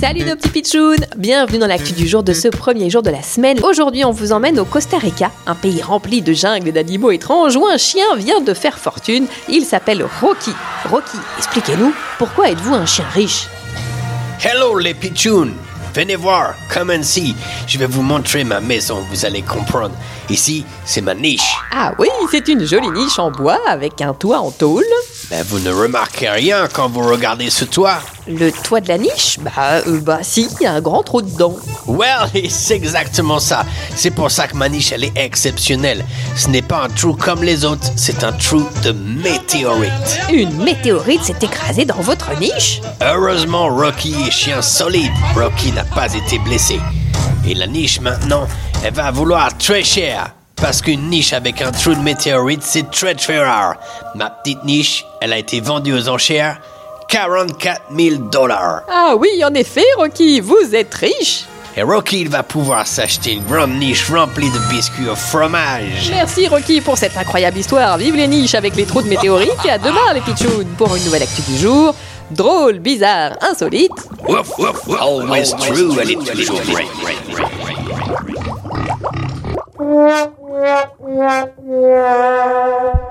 Salut nos petits pitchouns Bienvenue dans l'actu du jour de ce premier jour de la semaine. Aujourd'hui, on vous emmène au Costa Rica, un pays rempli de jungles et d'animaux étranges où un chien vient de faire fortune. Il s'appelle Rocky. Rocky, expliquez-nous, pourquoi êtes-vous un chien riche? Hello les pitchouns Venez voir, come and see. Je vais vous montrer ma maison, vous allez comprendre. Ici, c'est ma niche. Ah oui, c'est une jolie niche en bois avec un toit en tôle. Ben, vous ne remarquez rien quand vous regardez ce toit. Le toit de la niche? Bah, euh, bah si, il y a un grand trou dedans. Well, c'est exactement ça. C'est pour ça que ma niche, elle est exceptionnelle. Ce n'est pas un trou comme les autres, c'est un trou de météorite. Une météorite s'est écrasée dans votre niche? Heureusement, Rocky est chien solide. Rocky n'a pas été blessé. Et la niche maintenant, elle va vouloir très cher. Parce qu'une niche avec un trou de météorite, c'est très très rare. Ma petite niche, elle a été vendue aux enchères 44 000 dollars. Ah oui, en effet, Rocky, vous êtes riche Et Rocky, il va pouvoir s'acheter une grande niche remplie de biscuits au fromage. Merci Rocky pour cette incroyable histoire. Vive les niches avec les trous de météorites et à demain les pitchouns pour une nouvelle actu du jour. Drôle, bizarre, insolite. Wouf, wouf, wouf. Always true, elle est toujours vraie. Yeah.